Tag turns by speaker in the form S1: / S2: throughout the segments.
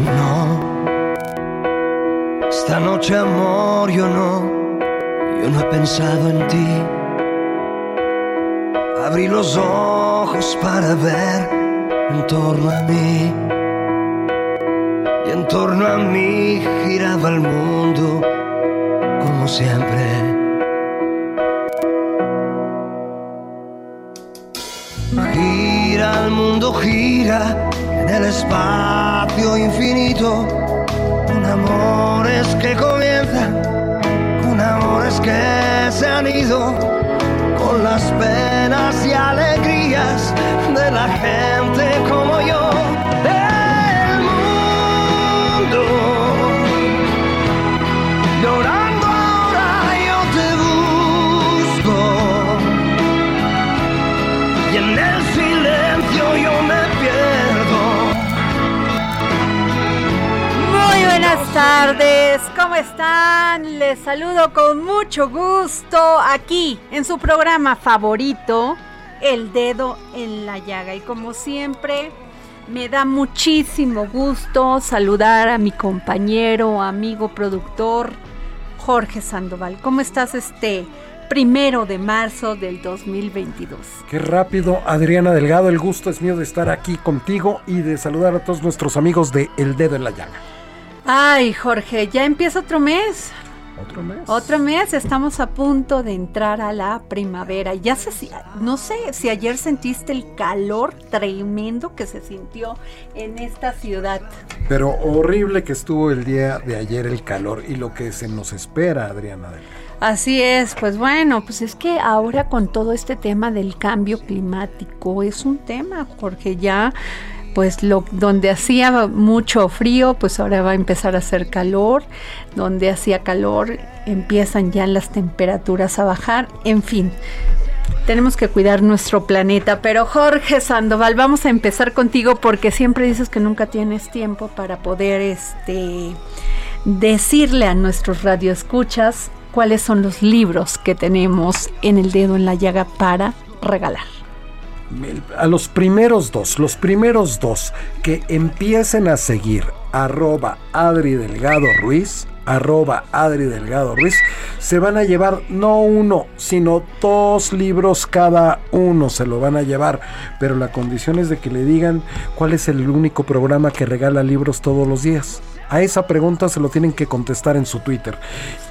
S1: No, esta noche amor, yo no, yo no he pensado en ti. Abrí los ojos para ver en torno a mí. Y en torno a mí giraba el mundo como siempre. Gira el mundo, gira el espacio infinito. Con amores que comienzan, con amores que se han ido con las penas y alegrías de la gente como yo.
S2: Tardes, ¿cómo están? Les saludo con mucho gusto aquí en su programa favorito, El Dedo en la Llaga. Y como siempre, me da muchísimo gusto saludar a mi compañero, amigo, productor, Jorge Sandoval. ¿Cómo estás este primero de marzo del 2022?
S3: Qué rápido, Adriana Delgado, el gusto es mío de estar aquí contigo y de saludar a todos nuestros amigos de El Dedo en la Llaga.
S2: Ay, Jorge, ya empieza otro mes.
S3: ¿Otro mes?
S2: Otro mes, estamos a punto de entrar a la primavera. Ya se, no sé si ayer sentiste el calor tremendo que se sintió en esta ciudad.
S3: Pero horrible que estuvo el día de ayer el calor y lo que se nos espera, Adriana.
S2: Así es, pues bueno, pues es que ahora con todo este tema del cambio climático es un tema, porque ya pues lo donde hacía mucho frío, pues ahora va a empezar a hacer calor, donde hacía calor empiezan ya las temperaturas a bajar, en fin. Tenemos que cuidar nuestro planeta, pero Jorge Sandoval, vamos a empezar contigo porque siempre dices que nunca tienes tiempo para poder este decirle a nuestros radioescuchas cuáles son los libros que tenemos en el dedo en la llaga para regalar
S3: a los primeros dos, los primeros dos que empiecen a seguir arroba Adri Delgado Ruiz, arroba Adri Delgado Ruiz, se van a llevar no uno, sino dos libros cada uno, se lo van a llevar, pero la condición es de que le digan cuál es el único programa que regala libros todos los días. A esa pregunta se lo tienen que contestar en su Twitter.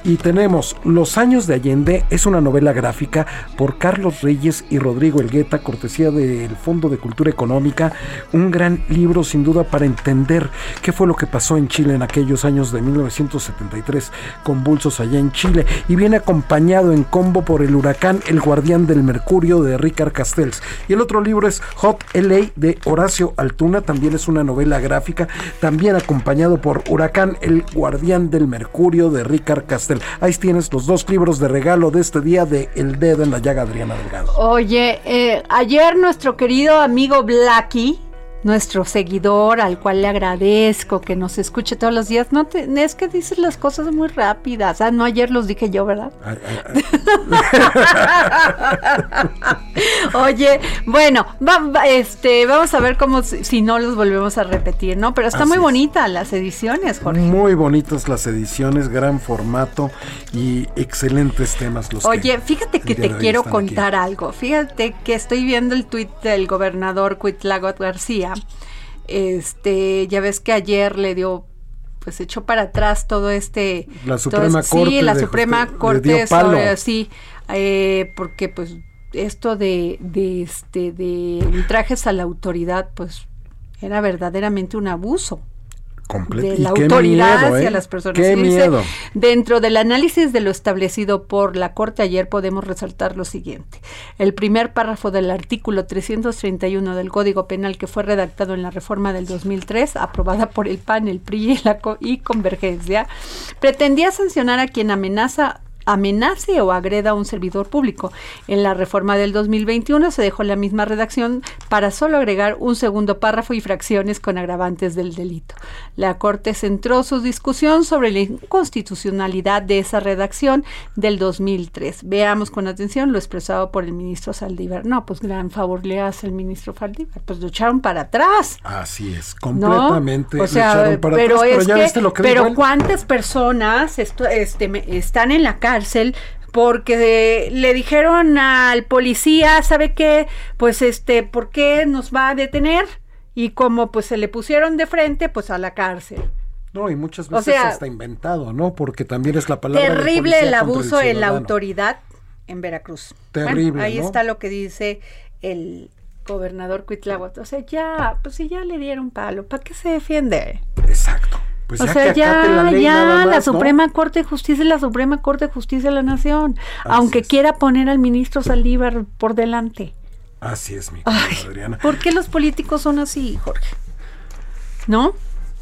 S3: Y tenemos Los años de Allende, es una novela gráfica por Carlos Reyes y Rodrigo Elgueta, cortesía del Fondo de Cultura Económica. Un gran libro sin duda para entender qué fue lo que pasó en Chile en aquellos años de 1973, convulsos allá en Chile. Y viene acompañado en combo por el huracán El Guardián del Mercurio de Ricard Castells. Y el otro libro es Hot LA de Horacio Altuna, también es una novela gráfica, también acompañado por Huracán, el guardián del Mercurio de Ricard Castell. Ahí tienes los dos libros de regalo de este día de El Dedo en la Llaga, Adriana Delgado.
S2: Oye, eh, ayer nuestro querido amigo Blacky nuestro seguidor al cual le agradezco que nos escuche todos los días. No te, es que dices las cosas muy rápidas. Ah, no ayer los dije yo, ¿verdad? Oye, bueno, este, vamos a ver cómo si, no los volvemos a repetir, ¿no? Pero está muy bonita las ediciones, Jorge.
S3: Muy bonitas las ediciones, gran formato y excelentes temas los
S2: Oye, fíjate que te quiero contar algo. Fíjate que estoy viendo el tuit del gobernador Cuitlagot García este, ya ves que ayer le dio pues echó para atrás todo este
S3: la Suprema Corte
S2: sí la Suprema Corte sobre sí eh, porque pues esto de, de este de ultrajes a la autoridad pues era verdaderamente un abuso de la autoridad hacia ¿eh? las personas. dentro del análisis de lo establecido por la Corte ayer podemos resaltar lo siguiente. El primer párrafo del artículo 331 del Código Penal que fue redactado en la reforma del 2003, aprobada por el PAN, el PRI y, la y Convergencia, pretendía sancionar a quien amenaza amenace o agreda a un servidor público. En la reforma del 2021 se dejó la misma redacción para solo agregar un segundo párrafo y fracciones con agravantes del delito. La Corte centró su discusión sobre la inconstitucionalidad de esa redacción del 2003. Veamos con atención lo expresado por el ministro Saldívar. No, pues gran favor le hace el ministro Saldívar. Pues lo echaron para atrás.
S3: Así es, completamente.
S2: O sea, pero es que, pero ¿cuántas personas esto, este, están en la casa cárcel porque le dijeron al policía, ¿sabe qué? Pues este, ¿por qué nos va a detener? Y como pues se le pusieron de frente, pues a la cárcel.
S3: No, y muchas veces está inventado, ¿no? Porque también es la palabra.
S2: Terrible el abuso en la autoridad en Veracruz. Terrible. ahí está lo que dice el gobernador Cuitláhuac. O sea, ya, pues si ya le dieron palo, ¿para qué se defiende?
S3: Exacto.
S2: Pues o sea, ya, ya, la Suprema Corte de Justicia es la Suprema Corte de Justicia de la Nación, aunque quiera poner al ministro Saldívar por delante.
S3: Así es, mi Adriana.
S2: ¿Por qué los políticos son así, Jorge? ¿No?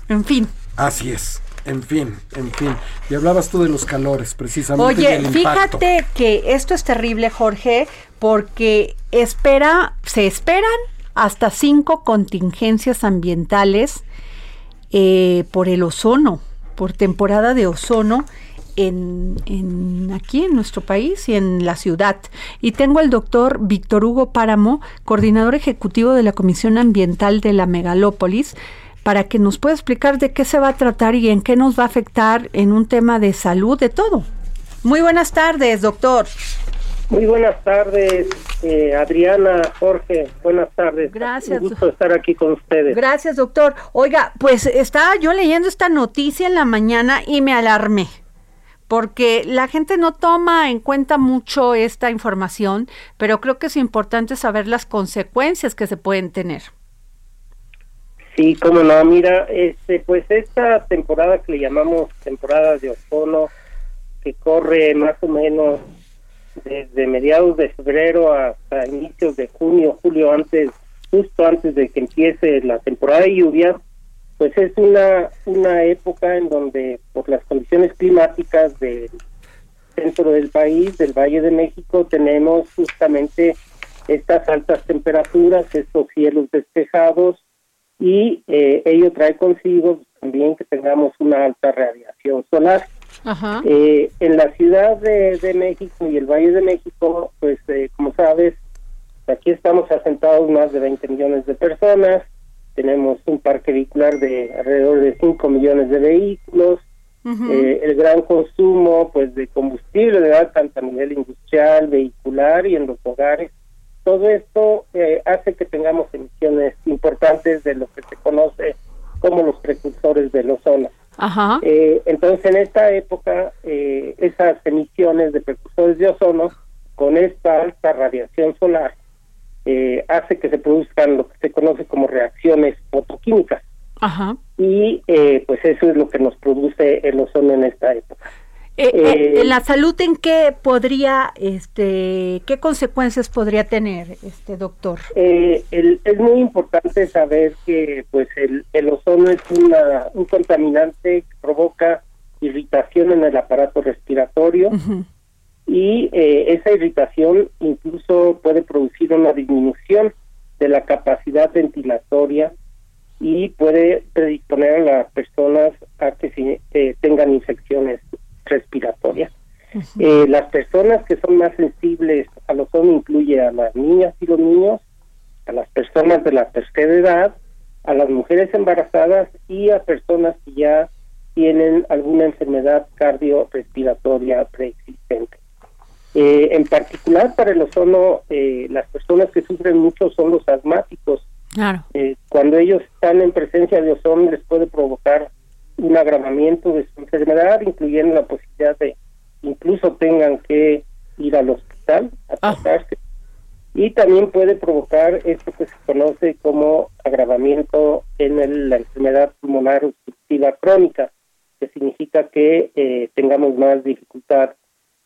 S2: En fin.
S3: Así es. En fin, en fin. Y hablabas tú de los calores, precisamente.
S2: Oye, fíjate que esto es terrible, Jorge, porque espera, se esperan hasta cinco contingencias ambientales eh, por el ozono, por temporada de ozono. En, aquí en nuestro país y en la ciudad. Y tengo al doctor Víctor Hugo Páramo, coordinador ejecutivo de la Comisión Ambiental de la Megalópolis, para que nos pueda explicar de qué se va a tratar y en qué nos va a afectar en un tema de salud, de todo. Muy buenas tardes, doctor.
S4: Muy buenas tardes, eh, Adriana, Jorge, buenas tardes.
S2: Gracias.
S4: Un gusto estar aquí con ustedes.
S2: Gracias, doctor. Oiga, pues estaba yo leyendo esta noticia en la mañana y me alarmé, porque la gente no toma en cuenta mucho esta información, pero creo que es importante saber las consecuencias que se pueden tener.
S4: Sí, cómo no, mira, este, pues esta temporada que le llamamos temporada de ozono, que corre más o menos desde mediados de febrero hasta inicios de junio, julio, antes, justo antes de que empiece la temporada de lluvias, pues es una, una época en donde por las condiciones climáticas del centro del país, del Valle de México, tenemos justamente estas altas temperaturas, estos cielos despejados y eh, ello trae consigo también que tengamos una alta radiación solar. Eh, en la Ciudad de, México y el Valle de México, pues eh, como sabes, aquí estamos asentados más de 20 millones de personas, tenemos un parque vehicular de alrededor de 5 millones de vehículos, eh, el gran consumo pues de combustible, ¿verdad? tanto a nivel industrial, vehicular y en los hogares. Todo esto hace que tengamos emisiones importantes de lo que se conoce como los precursores del ozono. Eh, entonces, en esta época, eh, esas emisiones de precursores de ozono, con esta alta radiación solar, eh, hace que se produzcan lo que se conoce como reacciones fotoquímicas. Y pues eso es lo que nos produce el ozono en esta época.
S2: Eh, eh, eh, ¿La salud en qué podría, este, qué consecuencias podría tener, este doctor?
S4: Eh, el, es muy importante saber que, pues, el, el ozono es una, un contaminante que provoca irritación en el aparato respiratorio y eh, esa irritación incluso puede producir una disminución de la capacidad ventilatoria y puede predisponer a las personas a que eh, tengan infecciones eh, las personas que son más sensibles al ozono incluye a las niñas y los niños, a las personas de la tercera edad, a las mujeres embarazadas y a personas que ya tienen alguna enfermedad cardiorrespiratoria preexistente. Eh, en particular para el ozono, eh, las personas que sufren mucho son los asmáticos.
S2: Claro.
S4: Cuando ellos están en presencia de ozono les puede provocar un agravamiento de su enfermedad, incluyendo la posibilidad de incluso tengan que ir al hospital a
S2: Ah.
S4: tratarse. Y también puede provocar esto que se conoce como agravamiento en el- la enfermedad pulmonar obstructiva crónica, que significa que eh, tengamos más dificultad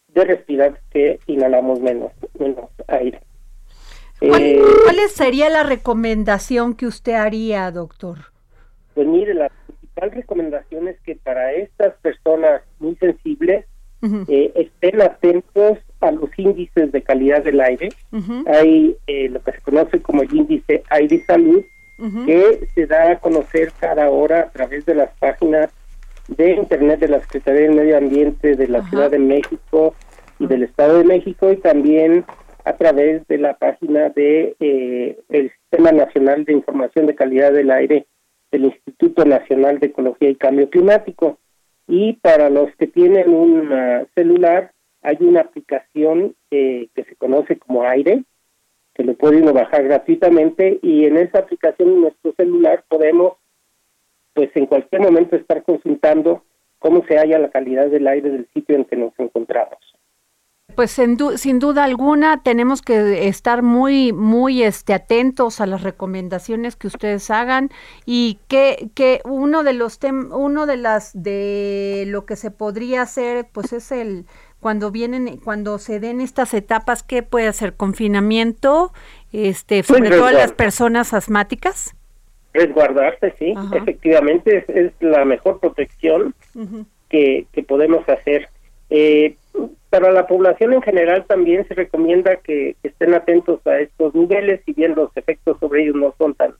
S4: de respirar que inhalamos menos, menos aire.
S2: ¿Cuál,
S4: Eh,
S2: cuál sería la recomendación que usted haría, doctor?
S4: Pues mire, la principal recomendación es que para estas personas muy sensibles eh, estén atentos a los índices de calidad del aire. Hay eh, lo que se conoce como el índice aire salud, que se da a conocer cada hora a través de las páginas de Internet de la Secretaría del Medio Ambiente de la. Ciudad de México y del Estado de México y también a través de la página de eh, el Sistema Nacional de Información de Calidad del Aire del Instituto Nacional de Ecología y Cambio Climático. Y para los que tienen un celular, hay una aplicación eh, que se conoce como Aire, que lo puede uno bajar gratuitamente y en esa aplicación en nuestro celular podemos pues en cualquier momento estar consultando cómo se halla la calidad del aire del sitio en que nos encontramos.
S2: Pues sin, du- sin duda alguna tenemos que estar muy muy este atentos a las recomendaciones que ustedes hagan y que, que uno de los tem uno de las de lo que se podría hacer pues es el cuando vienen cuando se den estas etapas qué puede hacer confinamiento este sobre todo a las personas asmáticas.
S4: Resguardarse, sí,
S2: Ajá.
S4: efectivamente es, es la mejor protección que, que podemos hacer. Eh, para la población en general también se recomienda que, que estén atentos a estos niveles, si bien los efectos sobre ellos no son tan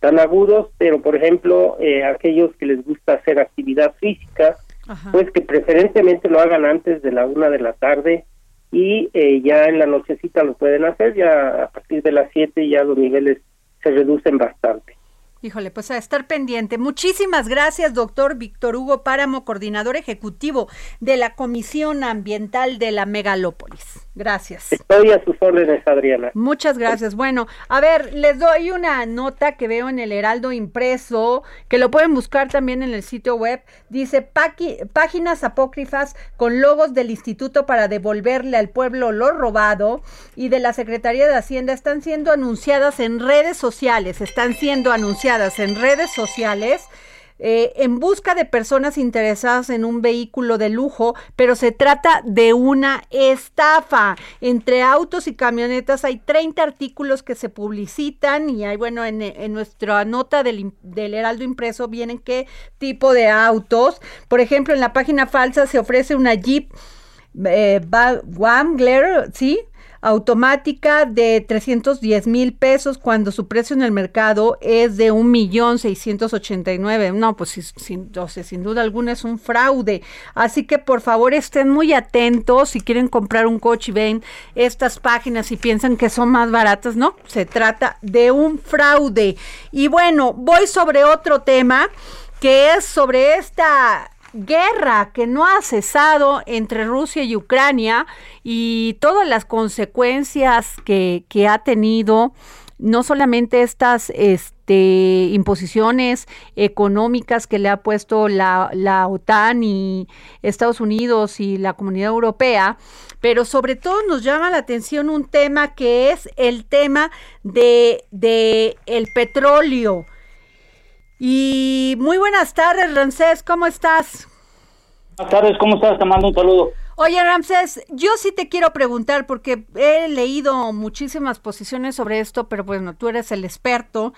S4: tan agudos, pero por ejemplo eh, aquellos que les gusta hacer actividad física,
S2: Ajá.
S4: pues que preferentemente lo hagan antes de la una de la tarde y eh, ya en la nochecita lo pueden hacer, ya a partir de las siete ya los niveles se reducen bastante.
S2: Híjole, pues a estar pendiente. Muchísimas gracias, doctor Víctor Hugo Páramo, coordinador ejecutivo de la Comisión Ambiental de la Megalópolis. Gracias.
S4: Estoy a sus órdenes, Adriana.
S2: Muchas gracias. Bueno, a ver, les doy una nota que veo en el Heraldo impreso, que lo pueden buscar también en el sitio web. Dice "Paqui- páginas apócrifas con logos del Instituto para devolverle al pueblo lo robado y de la Secretaría de Hacienda están siendo anunciadas en redes sociales, están siendo anunciadas en redes sociales. eh, en busca de personas interesadas en un vehículo de lujo, pero se trata de una estafa. Entre autos y camionetas hay 30 artículos que se publicitan y hay, bueno, en, nuestra nota del, del Heraldo Impreso vienen qué tipo de autos. Por ejemplo, en la página falsa se ofrece una Jeep eh, Wrangler, ¿sí? Automática de 310 mil pesos cuando su precio en el mercado es de un millón seiscientos ochenta y nueve. No, pues sin, o sea, sin duda alguna es un fraude. Así que por favor estén muy atentos si quieren comprar un coche y ven estas páginas y piensan que son más baratas, no, se trata de un fraude. Y bueno, voy sobre otro tema que es sobre esta guerra que no ha cesado entre Rusia y Ucrania y todas las consecuencias que, que ha tenido no solamente estas este, imposiciones económicas que le ha puesto la, la, OTAN y Estados Unidos y la Comunidad Europea, pero sobre todo nos llama la atención un tema que es el tema de, de el petróleo. Y muy buenas tardes, Ramsés, ¿cómo estás?
S5: Buenas tardes, ¿cómo estás? Te mando un saludo.
S2: Oye, Ramsés, yo sí te quiero preguntar porque he leído muchísimas posiciones sobre esto, pero bueno, tú eres el experto.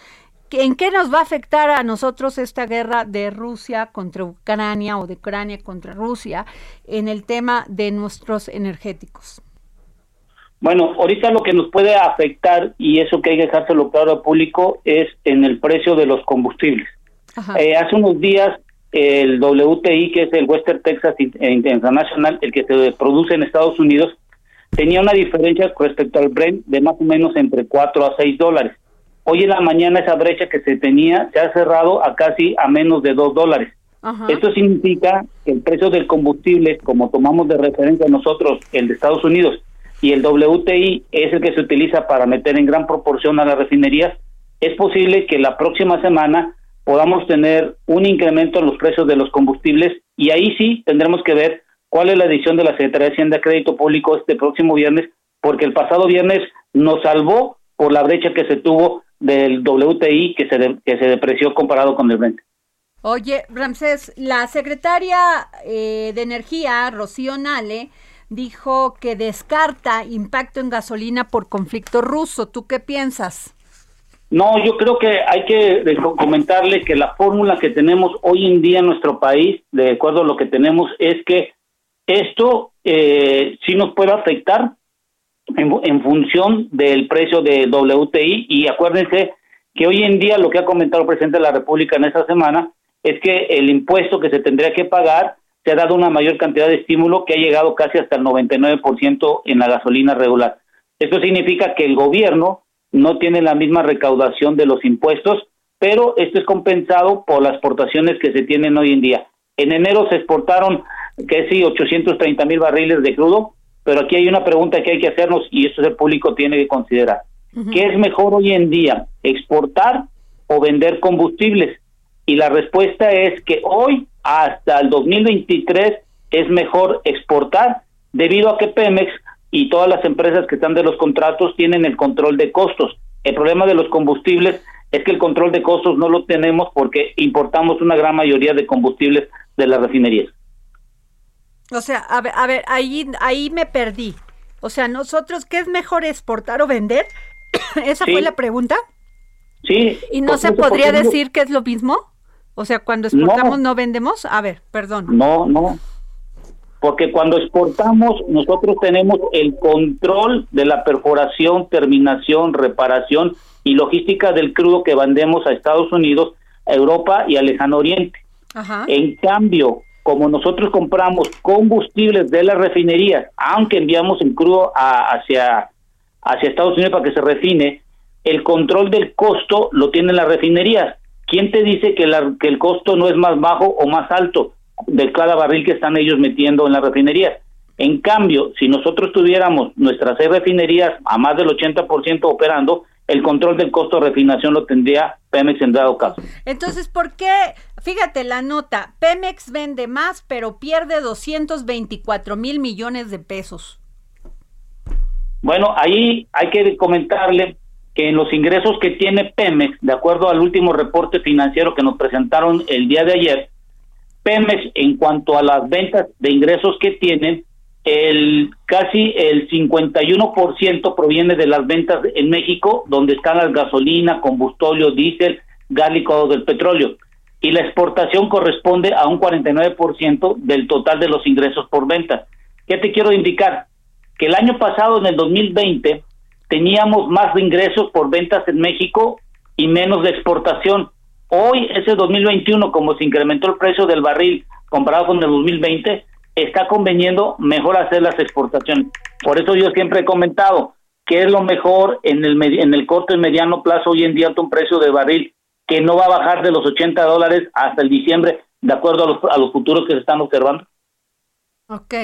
S2: ¿En qué nos va a afectar a nosotros esta guerra de Rusia contra Ucrania o de Ucrania contra Rusia en el tema de nuestros energéticos?
S5: Bueno, ahorita lo que nos puede afectar, y eso que hay que dejárselo claro al público, es en el precio de los combustibles. Eh, hace unos días el WTI, que es el Western Texas International, el que se produce en Estados Unidos, tenía una diferencia respecto al Brent de más o menos entre 4 a 6 dólares. Hoy en la mañana esa brecha que se tenía se ha cerrado a casi a menos de 2 dólares. Esto significa que el precio del combustible, como tomamos de referencia nosotros el de Estados Unidos, y el WTI es el que se utiliza para meter en gran proporción a las refinerías, es posible que la próxima semana podamos tener un incremento en los precios de los combustibles y ahí sí tendremos que ver cuál es la decisión de la Secretaría de Hacienda de Crédito Público este próximo viernes, porque el pasado viernes nos salvó por la brecha que se tuvo del WTI que se, que se depreció comparado con el Brent.
S2: Oye, Ramsés, la secretaria eh, de Energía, Rocío Nale, dijo que descarta impacto en gasolina por conflicto ruso. ¿Tú qué piensas?
S5: No, yo creo que hay que comentarle que la fórmula que tenemos hoy en día en nuestro país, de acuerdo a lo que tenemos, es que esto eh, sí nos puede afectar en, función del precio de WTI y acuérdense que hoy en día lo que ha comentado el presidente de la República en esta semana es que el impuesto que se tendría que pagar se ha dado una mayor cantidad de estímulo que ha llegado casi hasta el 99% en la gasolina regular. Esto significa que el gobierno no tiene la misma recaudación de los impuestos, pero esto es compensado por las exportaciones que se tienen hoy en día. En enero se exportaron, sí, 830 mil barriles de crudo, pero aquí hay una pregunta que hay que hacernos y esto el público tiene que considerar. ¿Qué es mejor hoy en día, exportar o vender combustibles? Y la respuesta es que hoy hasta el 2023 es mejor exportar debido a que Pemex y todas las empresas que están de los contratos tienen el control de costos. El problema de los combustibles es que el control de costos no lo tenemos porque importamos una gran mayoría de combustibles de las refinerías.
S2: O sea, a ver, a ver, ahí, ahí me perdí. O sea, nosotros, ¿qué es mejor exportar o vender? ¿Esa fue la pregunta?
S5: Sí.
S2: ¿Y no se podría decir que es lo mismo? O sea, cuando exportamos no. vendemos. A ver, perdón.
S5: No, no. Porque cuando exportamos, nosotros tenemos el control de la perforación, terminación, reparación y logística del crudo que vendemos a Estados Unidos, a Europa y al lejano oriente. Ajá. En cambio, como nosotros compramos combustibles de las refinerías, aunque enviamos el crudo hacia, hacia Estados Unidos para que se refine, el control del costo lo tienen las refinerías. ¿Quién te dice que, la, que el costo no es más bajo o más alto de cada barril que están ellos metiendo en las refinerías? En cambio, si nosotros tuviéramos nuestras seis refinerías a más del 80% operando, el control del costo de refinación lo tendría Pemex en dado caso.
S2: Entonces, ¿por qué? Fíjate la nota, Pemex vende más, pero pierde 224 mil millones de pesos.
S5: Bueno, ahí hay que comentarle que en los ingresos que tiene Pemex, de acuerdo al último reporte financiero que nos presentaron el día de ayer, Pemex en cuanto a las ventas de ingresos que tienen, el casi el 51% proviene de las ventas en México, donde están las gasolina, combustorio, diésel, gas licuado del petróleo. Y la exportación corresponde a un 49% del total de los ingresos por venta. ¿Qué te quiero indicar? Que el año pasado, en el 2020, teníamos más de ingresos por ventas en México y menos de exportación. Hoy, ese 2021, como se incrementó el precio del barril comparado con el 2020, está conveniendo mejor hacer las exportaciones. Por eso yo siempre he comentado que es lo mejor en el, en el corto y mediano plazo hoy en día un precio de barril que no va a bajar de los 80 dólares hasta el diciembre, de acuerdo a los, a los futuros que se están observando.
S2: Ok.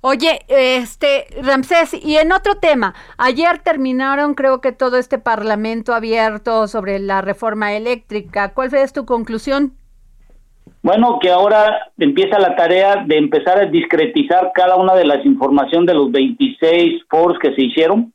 S2: Oye, este, Ramsés, y en otro tema, ayer terminaron creo que todo este parlamento abierto sobre la reforma eléctrica. ¿Cuál fue tu conclusión?
S5: Bueno, que ahora empieza la tarea de empezar a discretizar cada una de las informaciones de los 26 foros que se hicieron,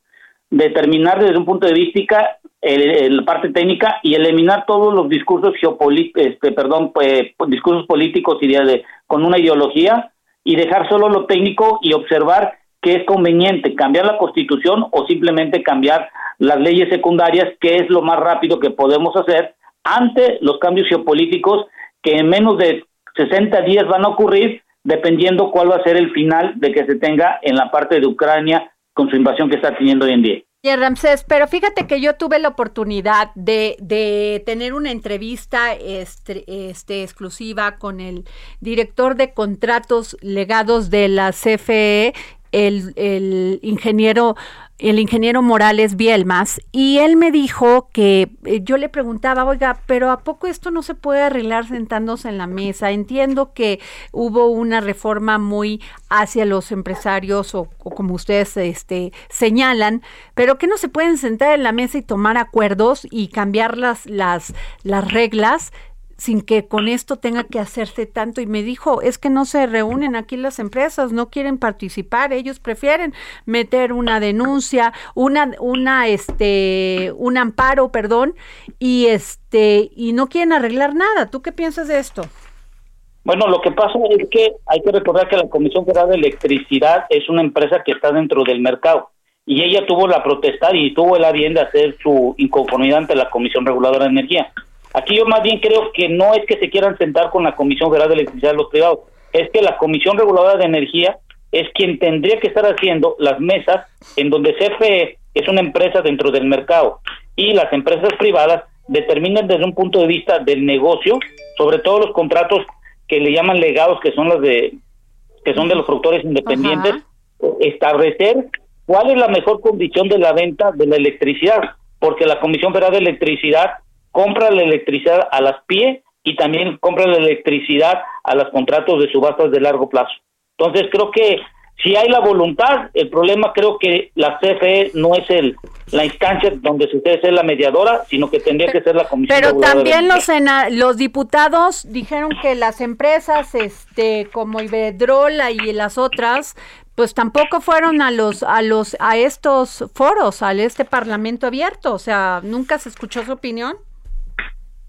S5: determinar desde un punto de vista la parte técnica y eliminar todos los discursos geopolíticos, este, perdón, pues, discursos políticos y de, con una ideología y dejar solo lo técnico y observar qué es conveniente, cambiar la constitución o simplemente cambiar las leyes secundarias, que es lo más rápido que podemos hacer ante los cambios geopolíticos que en menos de 60 días van a ocurrir, dependiendo cuál va a ser el final de que se tenga en la parte de Ucrania con su invasión que está teniendo hoy en día.
S2: Bien, Ramsés, pero fíjate que yo tuve la oportunidad de, de tener una entrevista este, este, exclusiva con el director de contratos legados de la CFE, el, el ingeniero el ingeniero Morales Bielmas, y él me dijo que eh, yo le preguntaba, oiga, pero ¿a poco esto no se puede arreglar sentándose en la mesa? Entiendo que hubo una reforma muy hacia los empresarios o, o como ustedes este, señalan, pero que no se pueden sentar en la mesa y tomar acuerdos y cambiar las, las, las reglas sin que con esto tenga que hacerse tanto. Y me dijo, es que no se reúnen aquí las empresas, no quieren participar, ellos prefieren meter una denuncia, una, una, este, un amparo, perdón, y este, y no quieren arreglar nada. ¿Tú qué piensas de esto?
S5: Bueno, lo que pasa es que hay que recordar que la Comisión Federal de Electricidad es una empresa que está dentro del mercado y ella tuvo la protesta y tuvo el bien de hacer su inconformidad ante la Comisión Reguladora de Energía. Aquí yo más bien creo que no es que se quieran sentar con la Comisión Federal de Electricidad de los privados, es que la Comisión Reguladora de Energía es quien tendría que estar haciendo las mesas en donde CFE es una empresa dentro del mercado y las empresas privadas determinan desde un punto de vista del negocio, sobre todo los contratos que le llaman legados, que son los de que son de los productores independientes, establecer cuál es la mejor condición de la venta de la electricidad, porque la Comisión Federal de Electricidad compra la electricidad a las PIE y también compra la electricidad a los contratos de subastas de largo plazo. Entonces creo que si hay la voluntad, el problema creo que la CFE no es el la instancia donde se debe ser la mediadora, sino que tendría que ser la comisión.
S2: Pero también los los diputados dijeron que las empresas, este, como Iberdrola y las otras, pues tampoco fueron a los a los a estos foros, a este Parlamento abierto, o sea, nunca se escuchó su opinión.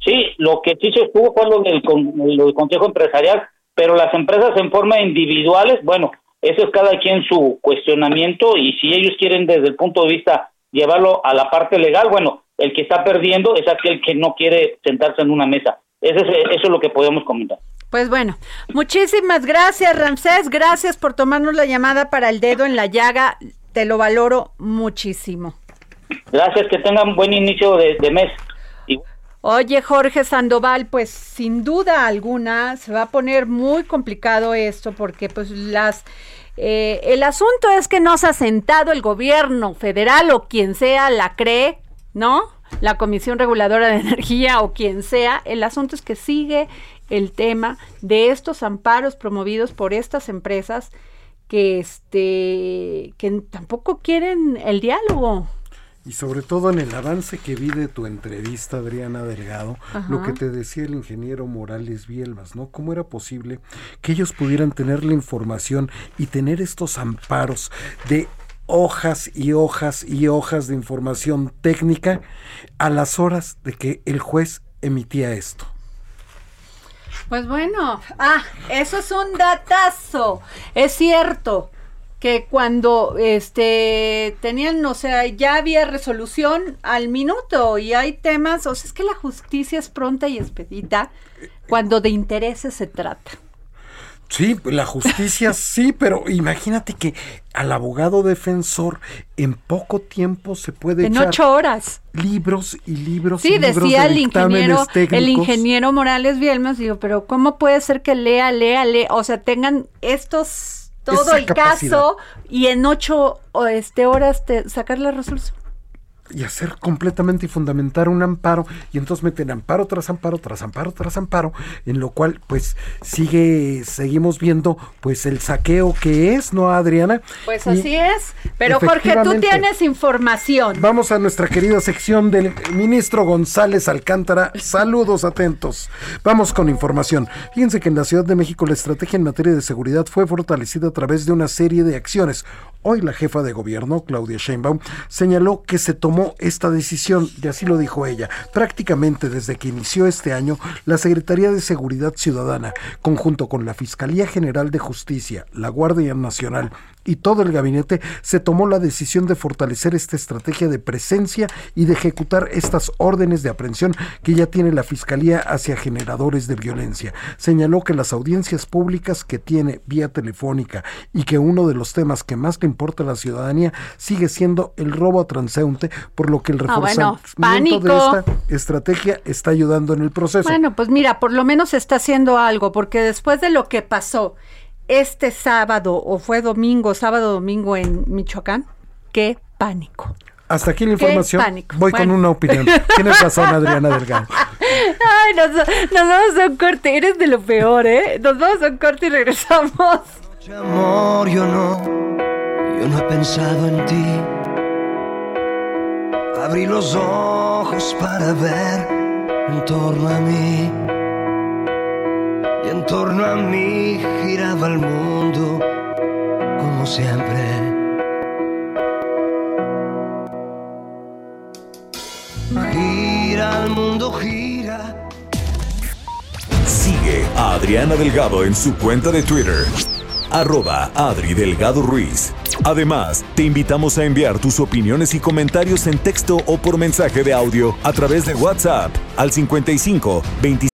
S5: Sí, lo que sí se estuvo fue lo del, Consejo Empresarial, pero las empresas en forma individuales, bueno, eso es cada quien su cuestionamiento y si ellos quieren desde el punto de vista llevarlo a la parte legal, bueno, el que está perdiendo es aquel que no quiere sentarse en una mesa. Eso es, eso es lo que podemos comentar.
S2: Pues bueno, muchísimas gracias Ramsés, gracias por tomarnos la llamada para el dedo en la llaga, te lo valoro muchísimo.
S5: Gracias, que tengan buen inicio de, de mes.
S2: Oye, Jorge Sandoval, pues sin duda alguna se va a poner muy complicado esto porque pues las... Eh, el asunto es que no se ha sentado el gobierno federal o quien sea la cree, ¿no? La Comisión Reguladora de Energía o quien sea. El asunto es que sigue el tema de estos amparos promovidos por estas empresas que este que tampoco quieren el diálogo.
S3: Y sobre todo en el avance que vi de tu entrevista, Adriana Delgado, lo que te decía el ingeniero Morales Bielmas, ¿no? ¿Cómo era posible que ellos pudieran tener la información y tener estos amparos de hojas y hojas y hojas de información técnica a las horas de que el juez emitía esto?
S2: Pues bueno, ah, eso es un datazo, es cierto que cuando este tenían, o sea, ya había resolución al minuto y hay temas, o sea, es que la justicia es pronta y expedita cuando de intereses se trata.
S3: Sí, la justicia sí, pero imagínate que al abogado defensor en poco tiempo se puede
S2: en ocho horas
S3: libros y libros.
S2: Sí,
S3: y libros
S2: decía el ingeniero, el ingeniero Morales Bielmas, digo, pero cómo puede ser que lea, lea, lea, o sea, tengan estos todo el caso y en ocho este, horas te, sacar la resolución
S3: y hacer completamente y fundamentar un amparo y entonces meten amparo tras amparo tras amparo tras amparo en lo cual pues sigue seguimos viendo pues el saqueo que es no Adriana
S2: pues así es pero Jorge tú tienes información.
S3: Vamos a nuestra querida sección del ministro González Alcántara. Saludos atentos. Vamos con información. Fíjense que en la Ciudad de México la estrategia en materia de seguridad fue fortalecida a través de una serie de acciones. Hoy la jefa de gobierno Claudia Sheinbaum señaló que se tomó esta decisión, y así lo dijo ella. Prácticamente desde que inició este año, la Secretaría de Seguridad Ciudadana, conjunto con la Fiscalía General de Justicia, la Guardia Nacional y todo el gabinete se tomó la decisión de fortalecer esta estrategia de presencia y de ejecutar estas órdenes de aprehensión que ya tiene la Fiscalía hacia generadores de violencia. Señaló que las audiencias públicas que tiene vía telefónica y que uno de los temas que más le importa a la ciudadanía sigue siendo el robo a transeúnte, por lo que el
S2: Ah, bueno,
S3: reforzamiento de esta estrategia está ayudando en el proceso.
S2: Bueno, pues mira, por lo menos está haciendo algo, porque después de lo que pasó este sábado, o fue domingo, sábado, domingo en Michoacán, qué pánico.
S3: Hasta aquí la
S2: Qué
S3: información.
S2: pánico.
S3: Voy con una opinión. Tienes razón, Adriana Delgado.
S2: Ay, nos, nos vamos a un corte, eres de lo peor, ¿eh? Nos vamos a un corte y regresamos.
S1: Noche, amor, yo no, yo no he pensado en ti. Abrí los ojos para ver en torno a mí. Y en torno a mí giraba el mundo como siempre. Gira el mundo, gira.
S6: Sigue a Adriana Delgado en su cuenta de Twitter, arroba Adri Delgado Ruiz. Además, te invitamos a enviar tus opiniones y comentarios en texto o por mensaje de audio a través de WhatsApp al 55 25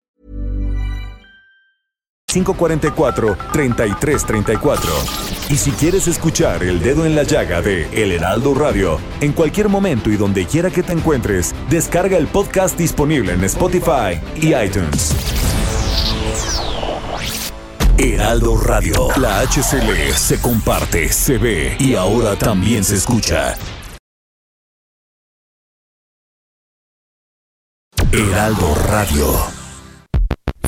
S6: 544-3334. Y si quieres escuchar El Dedo en la Llaga de El Heraldo Radio, en cualquier momento y donde quiera que te encuentres, descarga el podcast disponible en Spotify y iTunes. Heraldo Radio, la HCL se comparte, se ve y ahora también se escucha. Heraldo Radio.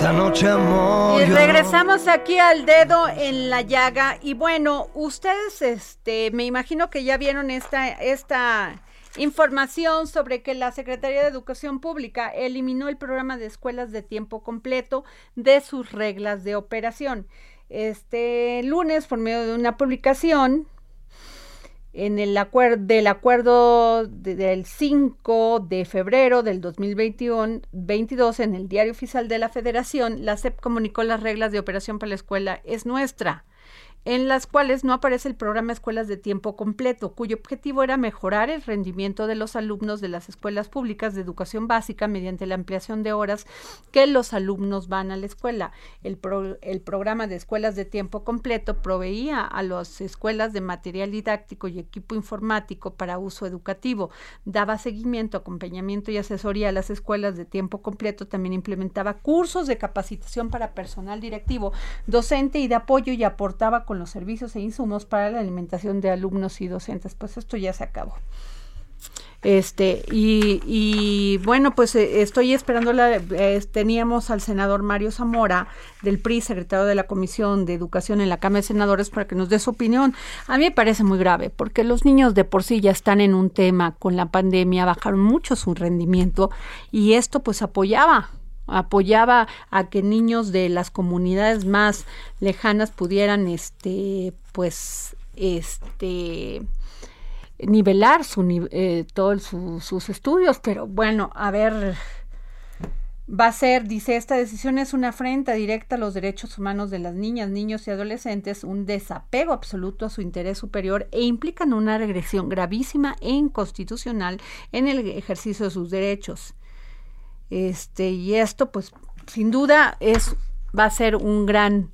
S1: Esta noche, amor.
S2: Y regresamos aquí al dedo en la llaga. Y bueno, ustedes, este, me imagino que ya vieron esta, esta información sobre que la Secretaría de Educación Pública eliminó el programa de escuelas de tiempo completo de sus reglas de operación. Este lunes, por medio de una publicación, en el acuerdo del acuerdo de- del 5 de febrero del 2021 22 en el Diario Oficial de la Federación, la SEP comunicó las reglas de operación para la escuela es nuestra, en las cuales no aparece el programa Escuelas de Tiempo Completo, cuyo objetivo era mejorar el rendimiento de los alumnos de las escuelas públicas de educación básica mediante la ampliación de horas que los alumnos van a la escuela. El, pro- el programa de escuelas de tiempo completo proveía a las escuelas de material didáctico y equipo informático para uso educativo, daba seguimiento, acompañamiento y asesoría a las escuelas de tiempo completo, también implementaba cursos de capacitación para personal directivo, docente y de apoyo y aportaba con los servicios e insumos para la alimentación de alumnos y docentes. Pues esto ya se acabó. Este, y, y bueno, pues eh, estoy esperando, la, eh, teníamos al senador Mario Zamora del PRI, secretario de la Comisión de Educación en la Cámara de Senadores, para que nos dé su opinión. A mí me parece muy grave, porque los niños de por sí ya están en un tema con la pandemia, bajaron mucho su rendimiento y esto pues apoyaba apoyaba a que niños de las comunidades más lejanas pudieran este pues este nivelar su eh, todos su- sus estudios. Pero bueno a ver va a ser dice esta decisión es una afrenta directa a los derechos humanos de las niñas niños y adolescentes un desapego absoluto a su interés superior e implican una regresión gravísima e inconstitucional en el ejercicio de sus derechos este y esto pues sin duda es va a ser un gran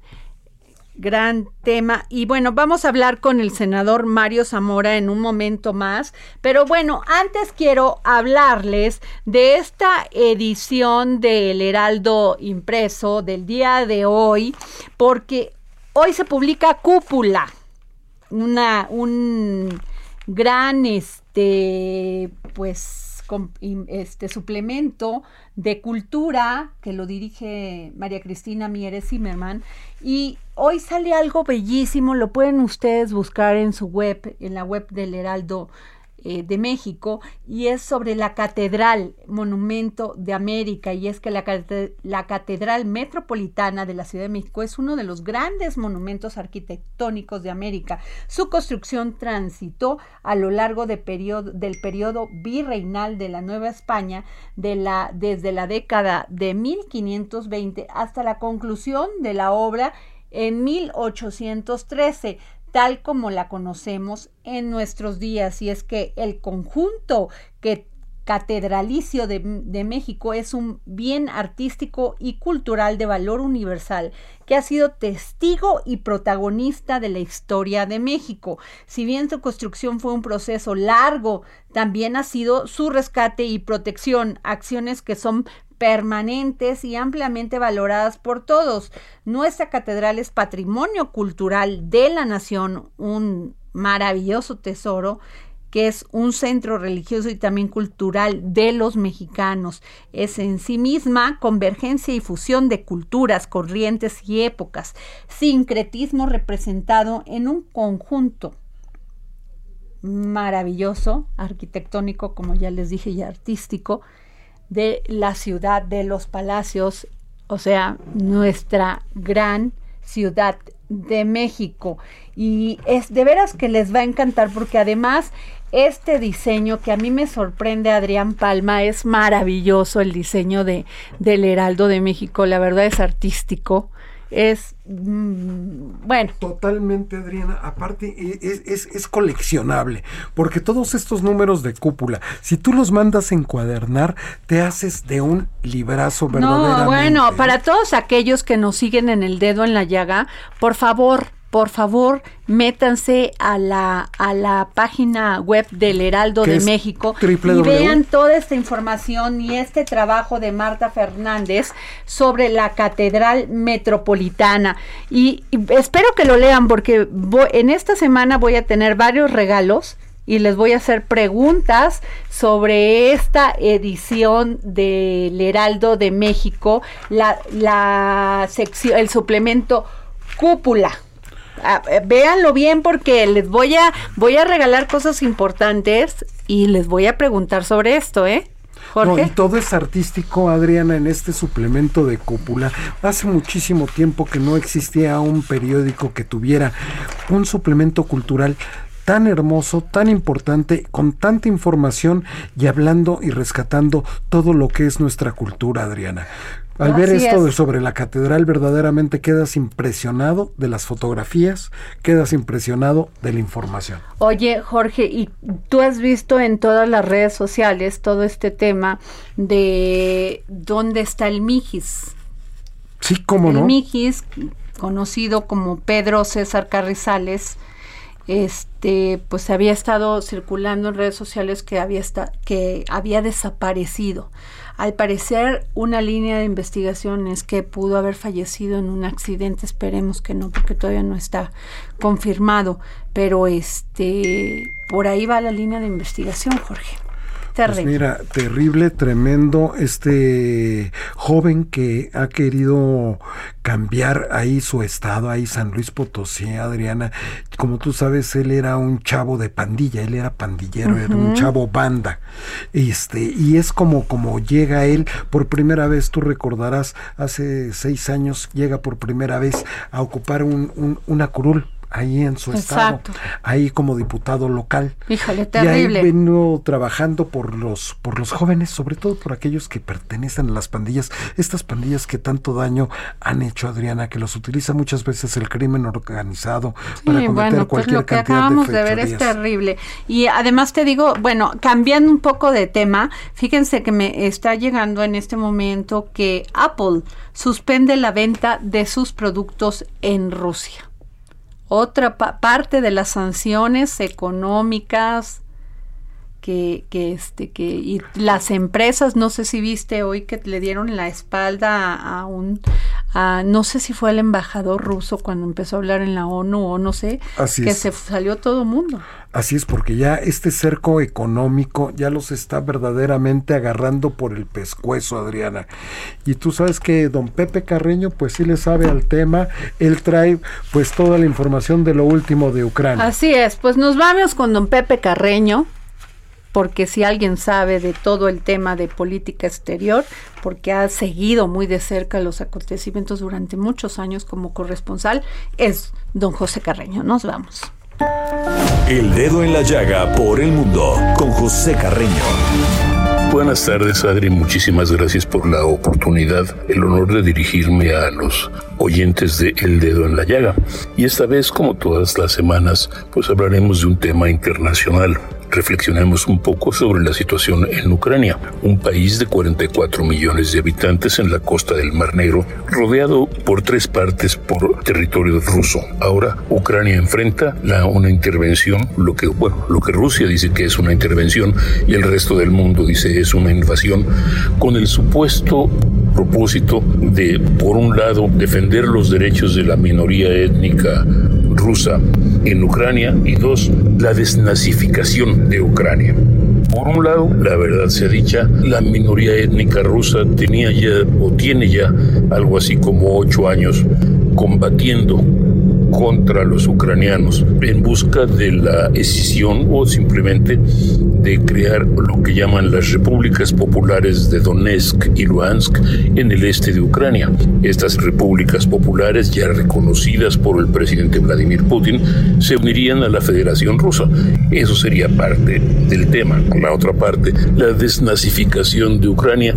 S2: gran tema. Y bueno, vamos a hablar con el senador Mario Zamora en un momento más. Pero bueno, antes quiero hablarles de esta edición del Heraldo impreso del día de hoy, porque hoy se publica Cúpula, una, un gran, este, pues este suplemento de cultura que lo dirige María Cristina Mieres Zimmerman. Y hoy sale algo bellísimo, lo pueden ustedes buscar en su web, en la web del Heraldo eh, de México y es sobre la Catedral Monumento de América y es que la, la, Catedral Metropolitana de la Ciudad de México es uno de los grandes monumentos arquitectónicos de América. Su construcción transitó a lo largo de del periodo virreinal de la Nueva España de la, desde la década de 1520 hasta la conclusión de la obra en 1813 tal como la conocemos en nuestros días. Y es que el conjunto que catedralicio de, de, México es un bien artístico y cultural de valor universal que ha sido testigo y protagonista de la historia de México. Si bien su construcción fue un proceso largo, también ha sido su rescate y protección, acciones que son permanentes y ampliamente valoradas por todos. Nuestra catedral es patrimonio cultural de la nación, un maravilloso tesoro que es un centro religioso y también cultural de los mexicanos. Es en sí misma convergencia y fusión de culturas, corrientes y épocas, sincretismo representado en un conjunto maravilloso, arquitectónico, como ya les dije, y artístico, de la ciudad de los palacios, o sea, nuestra gran ciudad de México. Y es de veras que les va a encantar porque además este diseño que a mí me sorprende, Adrián Palma, es maravilloso el diseño de, del Heraldo de México, la verdad es artístico es mm, bueno.
S3: Totalmente, Adriana. Aparte, e, es, es, coleccionable, porque todos estos números de cúpula, si tú los mandas encuadernar, te haces de un librazo verdaderamente.
S2: No, bueno, para todos aquellos que nos siguen en el dedo en la llaga, por favor, por favor, métanse a la, a la página web del Heraldo de México y vean toda esta información y este trabajo de Marta Fernández sobre la Catedral Metropolitana. Y, espero que lo lean porque en esta semana voy a tener varios regalos y les voy a hacer preguntas sobre esta edición del Heraldo de México, la, la sección, el suplemento Cúpula eh, véanlo bien porque les voy a voy a regalar cosas importantes y les voy a preguntar sobre esto, ¿eh?
S3: Jorge. y todo es artístico, Adriana, en este suplemento de cúpula. Hace muchísimo tiempo que no existía un periódico que tuviera un suplemento cultural tan hermoso, tan importante, con tanta información y hablando y rescatando todo lo que es nuestra cultura, Adriana. Al ver esto sobre la catedral, verdaderamente quedas impresionado de las fotografías, quedas impresionado de la información.
S2: Oye, Jorge, y tú has visto en todas las redes sociales todo este tema de dónde está el Mijis.
S3: Sí, cómo no.
S2: El Mijis, conocido como Pedro César Carrizales, este, pues había estado circulando en redes sociales que había, que había desaparecido. Al parecer, una línea de investigación es que pudo haber fallecido en un accidente, esperemos que no, porque todavía no está confirmado, pero este, por ahí va la línea de investigación, Jorge.
S3: Pues mira, terrible, tremendo, este joven que ha querido cambiar ahí su estado, ahí San Luis Potosí, Adriana. Como tú sabes, él era un chavo de pandilla, él era pandillero, era un chavo banda. Este, y es como, como llega él por primera vez, tú recordarás, hace seis años llega por primera vez a ocupar un, una curul ahí en su estado, ahí como diputado local.
S2: Híjole, terrible.
S3: Y ahí vino trabajando por los, por los jóvenes, sobre todo por aquellos que pertenecen a las pandillas, estas pandillas que tanto daño han hecho, Adriana, que los utiliza muchas veces el crimen organizado para cometer bueno, pues
S2: lo que acabamos de, ver es terrible. Y además te digo, bueno, cambiando un poco de tema, fíjense que me está llegando en este momento que Apple suspende la venta de sus productos en Rusia otra parte de las sanciones económicas que, que, este que y las empresas no sé si viste hoy que le dieron la espalda a, un a, no sé si fue el embajador ruso cuando empezó a hablar en la ONU o no sé que se salió todo el mundo
S3: Así es, porque ya este cerco económico ya los está verdaderamente agarrando por el pescuezo, Adriana. Y tú sabes que don Pepe Carreño, pues sí le sabe al tema, él trae pues toda la información de lo último de Ucrania.
S2: Así es, pues nos vamos con don Pepe Carreño, porque si alguien sabe de todo el tema de política exterior, porque ha seguido muy de cerca los acontecimientos durante muchos años como corresponsal, es don José Carreño. Nos vamos.
S6: El dedo en la llaga por el mundo con José Carreño.
S7: Buenas tardes, Adri. Muchísimas gracias por la oportunidad, el honor de dirigirme a los oyentes de El Dedo en la Llaga. Y esta vez, como todas las semanas, pues hablaremos de un tema internacional reflexionemos un poco sobre la situación en Ucrania, un país de 44 millones de habitantes en la costa del Mar Negro, rodeado por tres partes por territorio ruso. Ahora Ucrania enfrenta una intervención, lo que bueno, lo que Rusia dice que es una intervención y el resto del mundo dice es una invasión, con el supuesto propósito de, por un lado, defender los derechos de la minoría étnica rusa en Ucrania y dos, la desnazificación de Ucrania. Por un lado, la verdad sea dicha, la minoría étnica rusa tenía ya o tiene ya algo así como ocho años combatiendo contra los ucranianos en busca de la escisión o simplemente de crear lo que llaman las repúblicas populares de Donetsk y Luhansk en el este de Ucrania. Estas repúblicas populares, ya reconocidas por el presidente Vladimir Putin, se unirían a la Federación Rusa. Eso sería parte del tema. Por la otra parte, la desnazificación de Ucrania,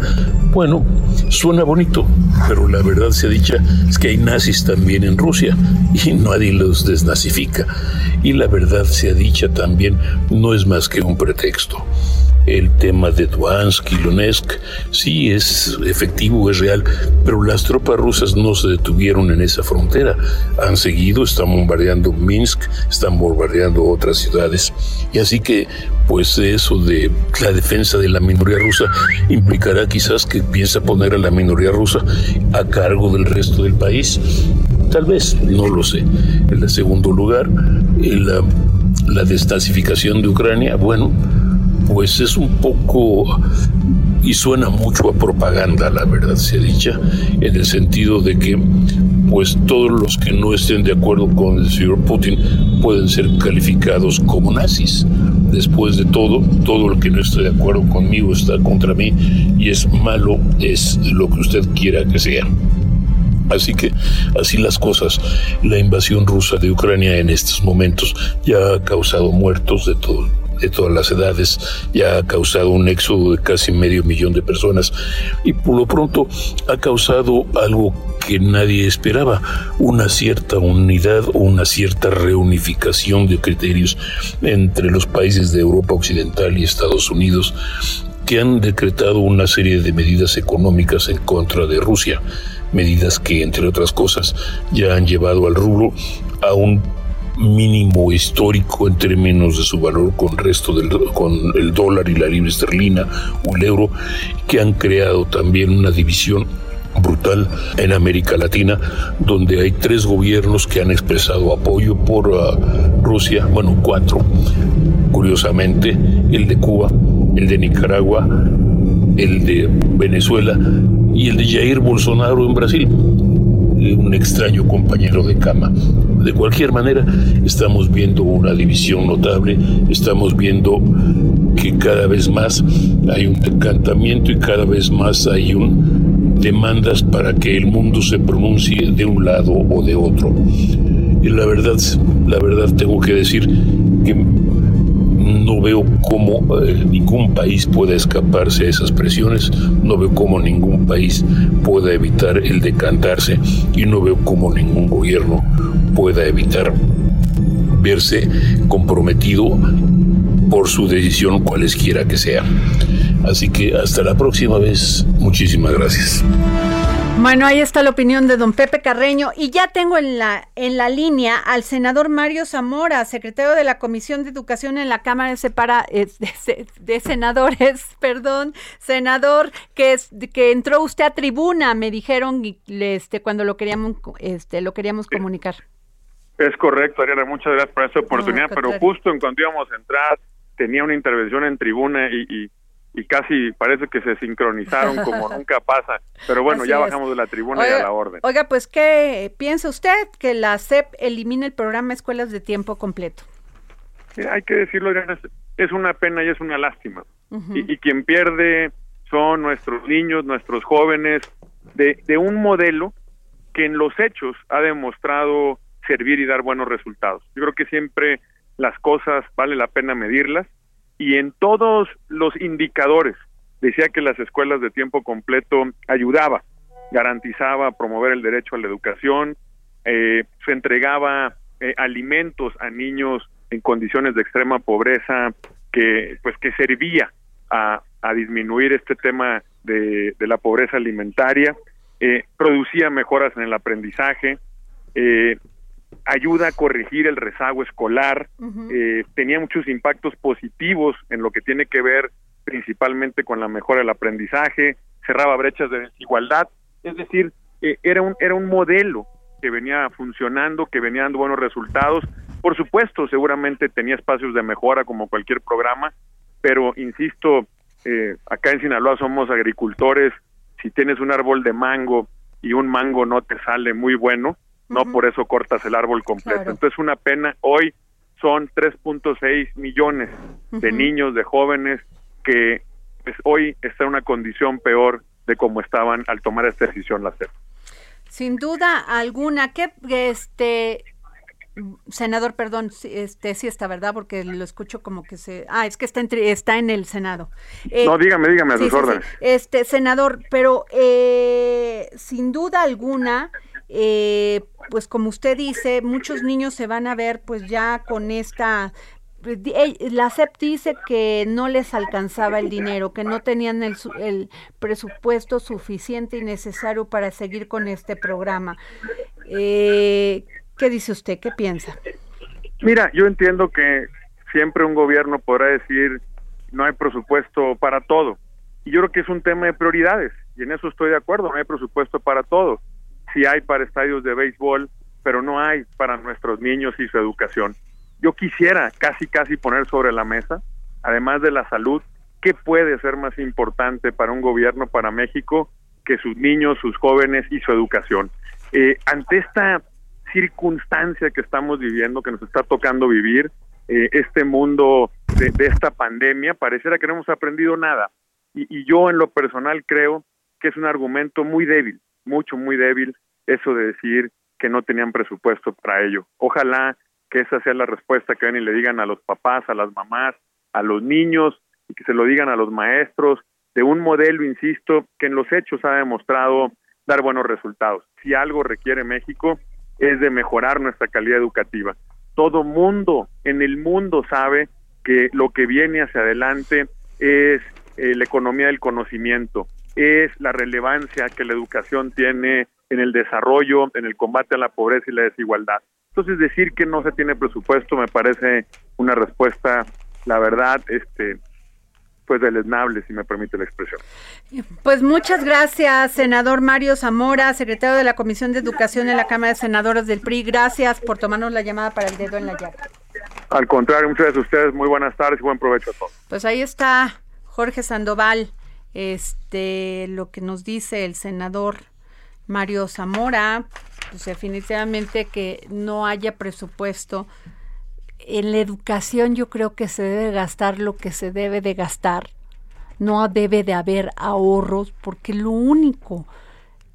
S7: bueno, suena bonito, pero la verdad se ha dicha es que hay nazis también en Rusia y nadie los desnazifica. Y la verdad sea dicha también, no es más que un pretexto. El tema de Duansk y Lunesk sí es efectivo, es real, pero las tropas rusas no se detuvieron en esa frontera. Han seguido, están bombardeando Minsk, están bombardeando otras ciudades. Y así que, pues eso de la defensa de la minoría rusa implicará quizás que piensa poner a la minoría rusa a cargo del resto del país. Tal vez, no lo sé. En segundo lugar, la, la de Ucrania, bueno, pues es un poco y suena mucho a propaganda, la verdad sea dicha, en el sentido de que pues todos los que no estén de acuerdo con el señor Putin pueden ser calificados como nazis. Después de todo, todo el que no esté de acuerdo conmigo está contra mí y es malo, es lo que usted quiera que sea. Así que así las cosas, la invasión rusa de Ucrania en estos momentos ya ha causado muertos de todo de todas las edades, ya ha causado un éxodo de casi medio millón de personas y por lo pronto ha causado algo que nadie esperaba, una cierta unidad o una cierta reunificación de criterios entre los países de Europa Occidental y Estados Unidos que han decretado una serie de medidas económicas en contra de Rusia medidas que, entre otras cosas, ya han llevado al rublo a un mínimo histórico en términos de su valor con resto del con el dólar y la libra esterlina o el euro que han creado también una división brutal en América Latina, donde hay tres gobiernos que han expresado apoyo por ah, Rusia, bueno, cuatro, curiosamente, el de Cuba, el de Nicaragua, el de Venezuela y el de Jair Bolsonaro en Brasil, un extraño compañero de cama. De cualquier manera, estamos viendo una división notable, estamos viendo que cada vez más hay un decantamiento y cada vez más hay un demandas para que el mundo se pronuncie de un lado o de otro. Y la verdad, la verdad tengo que decir que no veo cómo eh, ningún país pueda escaparse a esas presiones, no veo cómo ningún país pueda evitar el decantarse y no veo cómo ningún gobierno pueda evitar verse comprometido por su decisión cualesquiera que sea. Así que hasta la próxima vez, muchísimas gracias.
S2: Bueno, ahí está la opinión de don Pepe Carreño. Y ya tengo en la en la línea al senador Mario Zamora, secretario de la Comisión de Educación en la Cámara de, Separa, eh, de, Senadores, perdón, senador que es, que entró usted a tribuna, me dijeron este cuando lo queríamos este lo queríamos comunicar.
S8: Es correcto, Ariana, muchas gracias por esta oportunidad, pero justo en cuando íbamos a entrar tenía una intervención en tribuna y y casi parece que se sincronizaron como nunca pasa. Pero bueno, ya bajamos de la tribuna y a la orden.
S2: Oiga, pues, ¿qué piensa usted que la SEP elimine el programa Escuelas de Tiempo Completo?
S8: hay que decirlo, es una pena y es una lástima. y, quien pierde son nuestros niños, nuestros jóvenes, de, de un modelo que en los hechos ha demostrado servir y dar buenos resultados. Yo creo que siempre las cosas vale la pena medirlas y en todos los indicadores. Decía que las escuelas de tiempo completo ayudaba, garantizaba promover el derecho a la educación, eh, se entregaba eh, alimentos a niños en condiciones de extrema pobreza que pues que servía a, disminuir este tema de, la pobreza alimentaria, eh, producía mejoras en el aprendizaje, eh, ayuda a corregir el rezago escolar, eh, tenía muchos impactos positivos en lo que tiene que ver principalmente con la mejora del aprendizaje, cerraba brechas de desigualdad, es decir, eh, era un era un modelo que venía funcionando, que venía dando buenos resultados. Por supuesto, seguramente tenía espacios de mejora como cualquier programa, pero insisto, eh, acá en Sinaloa somos agricultores, si tienes un árbol de mango y un mango no te sale muy bueno, no por eso cortas el árbol completo. Entonces, una pena, hoy son 3.6 millones de niños, de jóvenes que pues, hoy están en una condición peor de como estaban al tomar esta decisión la CEP.
S2: Sin duda alguna, que este senador, perdón, este sí está verdad porque lo escucho como que se ah es que está entre, está en el senado.
S8: Eh, no dígame, dígame a sus órdenes.
S2: Este senador, pero eh, sin duda alguna eh, pues como usted dice, muchos niños se van a ver pues ya con esta pues, la CEP dice que no les alcanzaba el dinero, que no tenían el, el, presupuesto suficiente y necesario para seguir con este programa. Eh, ¿Qué dice usted? ¿Qué piensa?
S8: Mira, yo entiendo que siempre un gobierno podrá decir no hay presupuesto para todo. Y yo creo que es un tema de prioridades, y en eso estoy de acuerdo, no hay presupuesto para todo sí hay para estadios de béisbol, pero no hay para nuestros niños y su educación. Yo quisiera casi, casi poner sobre la mesa, además de la salud, ¿qué puede ser más importante para un gobierno, para México, que sus niños, sus jóvenes y su educación? Eh, ante esta circunstancia que estamos viviendo, que nos está tocando vivir, eh, este mundo de, esta pandemia, pareciera que no hemos aprendido nada. y yo en lo personal creo que es un argumento muy débil, mucho, muy débil eso de decir que no tenían presupuesto para ello. Ojalá que esa sea la respuesta que ven y le digan a los papás, a las mamás, a los niños y que se lo digan a los maestros de un modelo, insisto, que en los hechos ha demostrado dar buenos resultados. Si algo requiere México es de mejorar nuestra calidad educativa. Todo mundo en el mundo sabe que lo que viene hacia adelante es eh, la economía del conocimiento, es la relevancia que la educación tiene en el desarrollo, en el combate a la pobreza y la desigualdad. Entonces decir que no se tiene presupuesto me parece una respuesta, la verdad, este, pues deleznable, si me permite la expresión.
S2: Pues muchas gracias, senador Mario Zamora, secretario de la Comisión de Educación en la Cámara de Senadores del PRI. Gracias por tomarnos la llamada para el dedo en la llaga.
S8: Al contrario, muchas gracias a ustedes. Muy buenas tardes y buen provecho a todos.
S2: Pues ahí está Jorge Sandoval este lo que nos dice el senador Mario Zamora, pues definitivamente que no haya presupuesto. En la educación yo creo que se debe gastar lo que se debe de gastar. No debe de haber ahorros porque lo único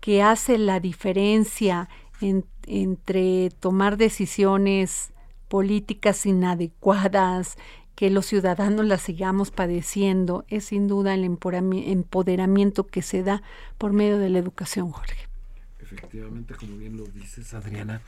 S2: que hace la diferencia entre tomar decisiones políticas inadecuadas, que los ciudadanos las sigamos padeciendo, es sin duda el empoderamiento que se da por medio de la educación, Jorge.
S3: Efectivamente, como bien lo dices, Adriana,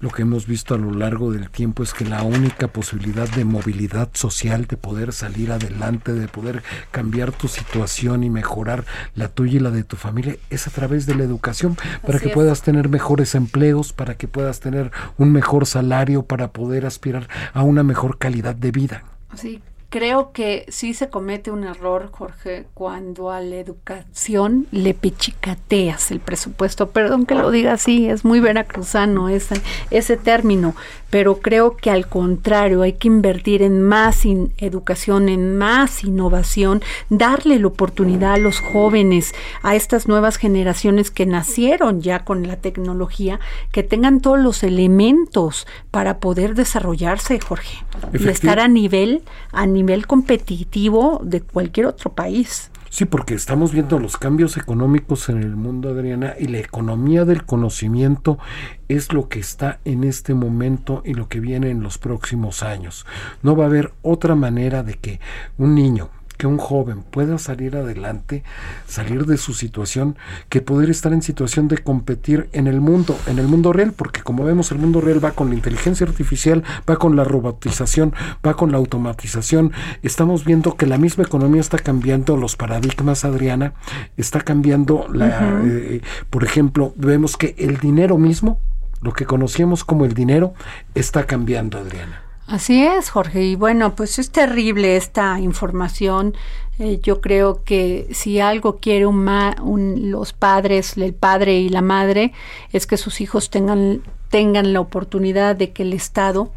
S3: lo que hemos visto a lo largo del tiempo es que la única posibilidad de movilidad social, de poder salir adelante, de poder cambiar tu situación y mejorar la tuya y la de tu familia, es a través de la educación, para que puedas tener mejores empleos, para que puedas tener un mejor salario, para poder aspirar a una mejor calidad de vida.
S2: Sí, creo que sí se comete un error, Jorge, cuando a la educación le pichicateas el presupuesto. Perdón que lo diga así, es muy veracruzano ese, ese término, pero creo que al contrario, hay que invertir en más educación, en más innovación, darle la oportunidad a los jóvenes, a estas nuevas generaciones que nacieron ya con la tecnología, que tengan todos los elementos para poder desarrollarse, Jorge, y estar a nivel, a nivel nivel competitivo de cualquier otro país.
S3: Sí, porque estamos viendo los cambios económicos en el mundo, Adriana, y la economía del conocimiento es lo que está en este momento y lo que viene en los próximos años. No va a haber otra manera de que un niño que un joven pueda salir adelante, salir de su situación, que poder estar en situación de competir en el mundo, en el mundo real, porque como vemos el mundo real va con la inteligencia artificial, va con la robotización, va con la automatización. Estamos viendo que la misma economía está cambiando los paradigmas, Adriana, está cambiando la, eh, por ejemplo, vemos que el dinero mismo, lo que conocíamos como el dinero, está cambiando, Adriana.
S2: Así es, Jorge. Y bueno, pues es terrible esta información. Eh, yo creo que si algo quiere un, los padres, el padre y la madre, es que sus hijos tengan, tengan la oportunidad de que el Estado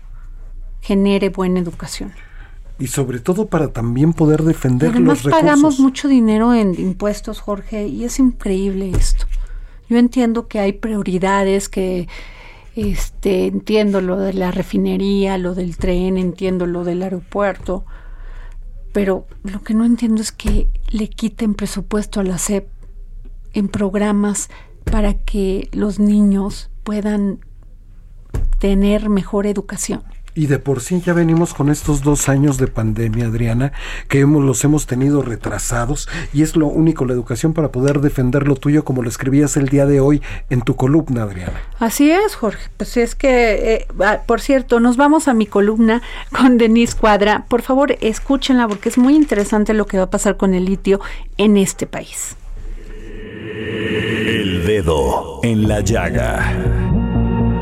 S2: genere buena educación.
S3: Y sobre todo para también poder defender
S2: los recursos. pagamos mucho dinero en impuestos, Jorge, y es increíble esto. Yo entiendo que hay prioridades que este, entiendo lo de la refinería, lo del tren, entiendo lo del aeropuerto, pero lo que no entiendo es que le quiten presupuesto a la SEP en programas para que los niños puedan tener mejor educación.
S3: Y de por sí ya venimos con estos dos años de pandemia, Adriana, que hemos, los hemos tenido retrasados y es lo único, la educación para poder defender lo tuyo, como lo escribías el día de hoy en tu columna, Adriana.
S2: Así es, Jorge. Pues es que, eh, ah, por cierto, nos vamos a mi columna con Denise Cuadra. Por favor, escúchenla porque es muy interesante lo que va a pasar con el litio en este país.
S6: El dedo en la llaga.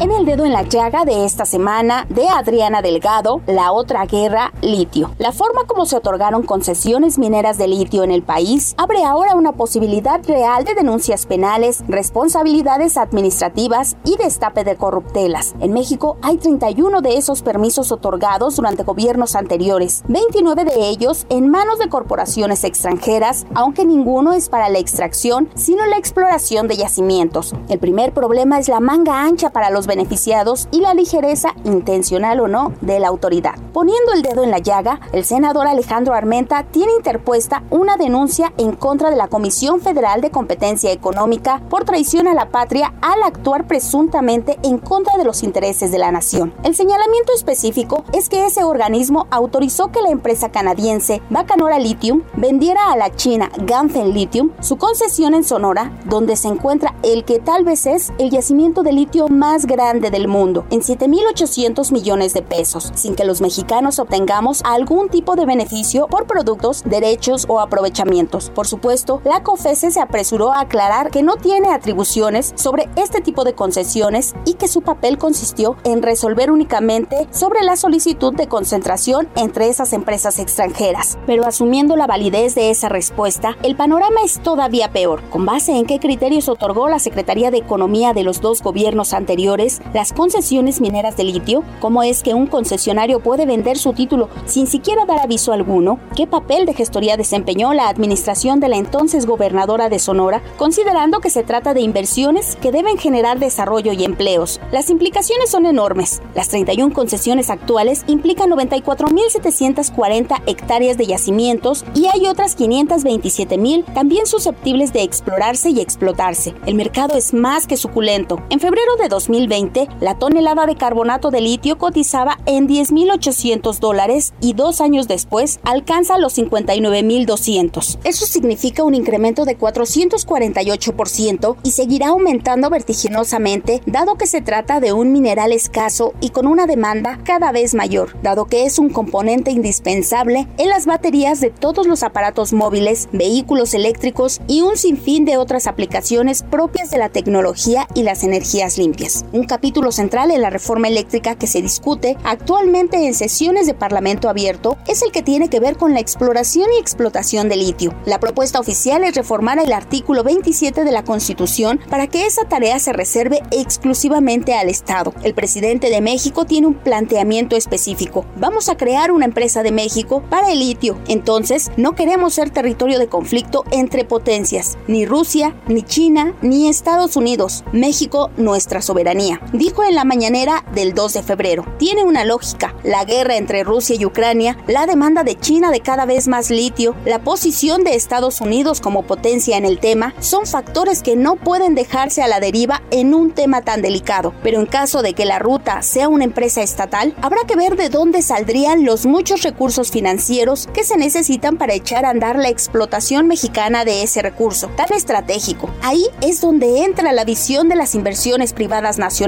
S9: En el dedo en la llaga de esta semana de Adriana Delgado, la otra guerra, litio. La forma como se otorgaron concesiones mineras de litio en el país abre ahora una posibilidad real de denuncias penales, responsabilidades administrativas y destape de corruptelas. En México hay 31 de esos permisos otorgados durante gobiernos anteriores, 29 de ellos en manos de corporaciones extranjeras, aunque ninguno es para la extracción, sino la exploración de yacimientos. El primer problema es la manga ancha para los beneficiados y la ligereza, intencional o no, de la autoridad. Poniendo el dedo en la llaga, el senador Alejandro Armenta tiene interpuesta una denuncia en contra de la Comisión Federal de Competencia Económica por traición a la patria al actuar presuntamente en contra de los intereses de la nación. El señalamiento específico es que ese organismo autorizó que la empresa canadiense Bacanora Lithium vendiera a la China Ganfen Lithium su concesión en Sonora, donde se encuentra el que tal vez es el yacimiento de litio más grande grande del mundo, en 7.800 millones de pesos, sin que los mexicanos obtengamos algún tipo de beneficio por productos, derechos o aprovechamientos. Por supuesto, la COFESE se apresuró a aclarar que no tiene atribuciones sobre este tipo de concesiones y que su papel consistió en resolver únicamente sobre la solicitud de concentración entre esas empresas extranjeras. Pero asumiendo la validez de esa respuesta, el panorama es todavía peor. ¿Con base en qué criterios otorgó la Secretaría de Economía de los dos gobiernos anteriores las concesiones mineras de litio? ¿Cómo es que un concesionario puede vender su título sin siquiera dar aviso alguno? ¿Qué papel de gestoría desempeñó la administración de la entonces gobernadora de Sonora, considerando que se trata de inversiones que deben generar desarrollo y empleos? Las implicaciones son enormes. Las 31 concesiones actuales implican 94.740 hectáreas de yacimientos y hay otras 527.000 también susceptibles de explorarse y explotarse. El mercado es más que suculento. En febrero de 2020, la tonelada de carbonato de litio cotizaba en 10.800 dólares y dos años después alcanza los 59.200. Eso significa un incremento de 448% y seguirá aumentando vertiginosamente dado que se trata de un mineral escaso y con una demanda cada vez mayor, dado que es un componente indispensable en las baterías de todos los aparatos móviles, vehículos eléctricos y un sinfín de otras aplicaciones propias de la tecnología y las energías limpias. Capítulo central en la reforma eléctrica que se discute actualmente en sesiones de Parlamento abierto es el que tiene que ver con la exploración y explotación de litio. La propuesta oficial es reformar el artículo 27 de la Constitución para que esa tarea se reserve exclusivamente al Estado. El presidente de México tiene un planteamiento específico. Vamos a crear una empresa de México para el litio. Entonces, no queremos ser territorio de conflicto entre potencias, ni Rusia, ni China, ni Estados Unidos. México, nuestra soberanía. Dijo en la mañanera del 2 de febrero. Tiene una lógica. La guerra entre Rusia y Ucrania, la demanda de China de cada vez más litio, la posición de Estados Unidos como potencia en el tema, son factores que no pueden dejarse a la deriva en un tema tan delicado. Pero en caso de que la ruta sea una empresa estatal, habrá que ver de dónde saldrían los muchos recursos financieros que se necesitan para echar a andar la explotación mexicana de ese recurso tan estratégico. Ahí es donde entra la visión de las inversiones privadas nacionales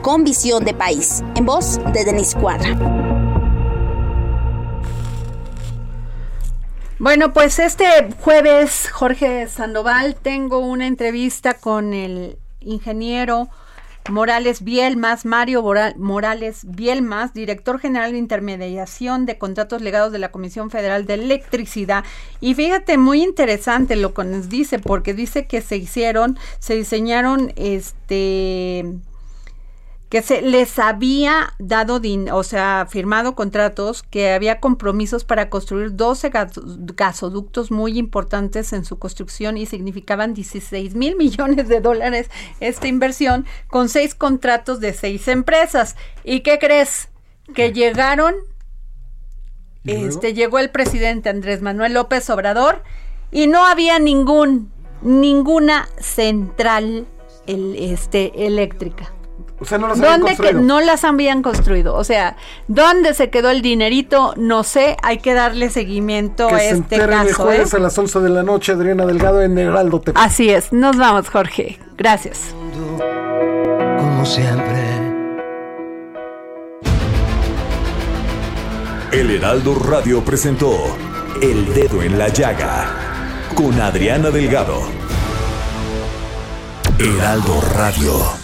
S9: con visión de país. En voz de Denis Cuadra.
S2: Bueno, pues este jueves, Jorge Sandoval, tengo una entrevista con el ingeniero Morales Bielmas, Mario Morales Bielmas, director general de intermediación de contratos legados de la Comisión Federal de Electricidad. Y fíjate, muy interesante lo que nos dice, porque dice que se hicieron, se diseñaron este que se les había dado, o sea, firmado contratos, que había compromisos para construir 12 gasoductos muy importantes en su construcción y significaban 16 mil millones de dólares esta inversión con seis contratos de seis empresas. ¿Y qué crees? Que llegaron, este, llegó el presidente Andrés Manuel López Obrador y no había ningún, ninguna central el, este, eléctrica.
S3: O sea, no las habían construido.
S2: no las habían construido. O sea, ¿dónde se quedó el dinerito? No sé, hay que darle seguimiento a este caso. El
S3: jueves
S2: ¿eh?
S3: a las 11 de la noche, Adriana Delgado en Heraldo TV.
S2: Así es, nos vamos, Jorge. Gracias.
S1: Como siempre.
S6: El Heraldo Radio presentó El Dedo en la Llaga con Adriana Delgado. Heraldo Radio.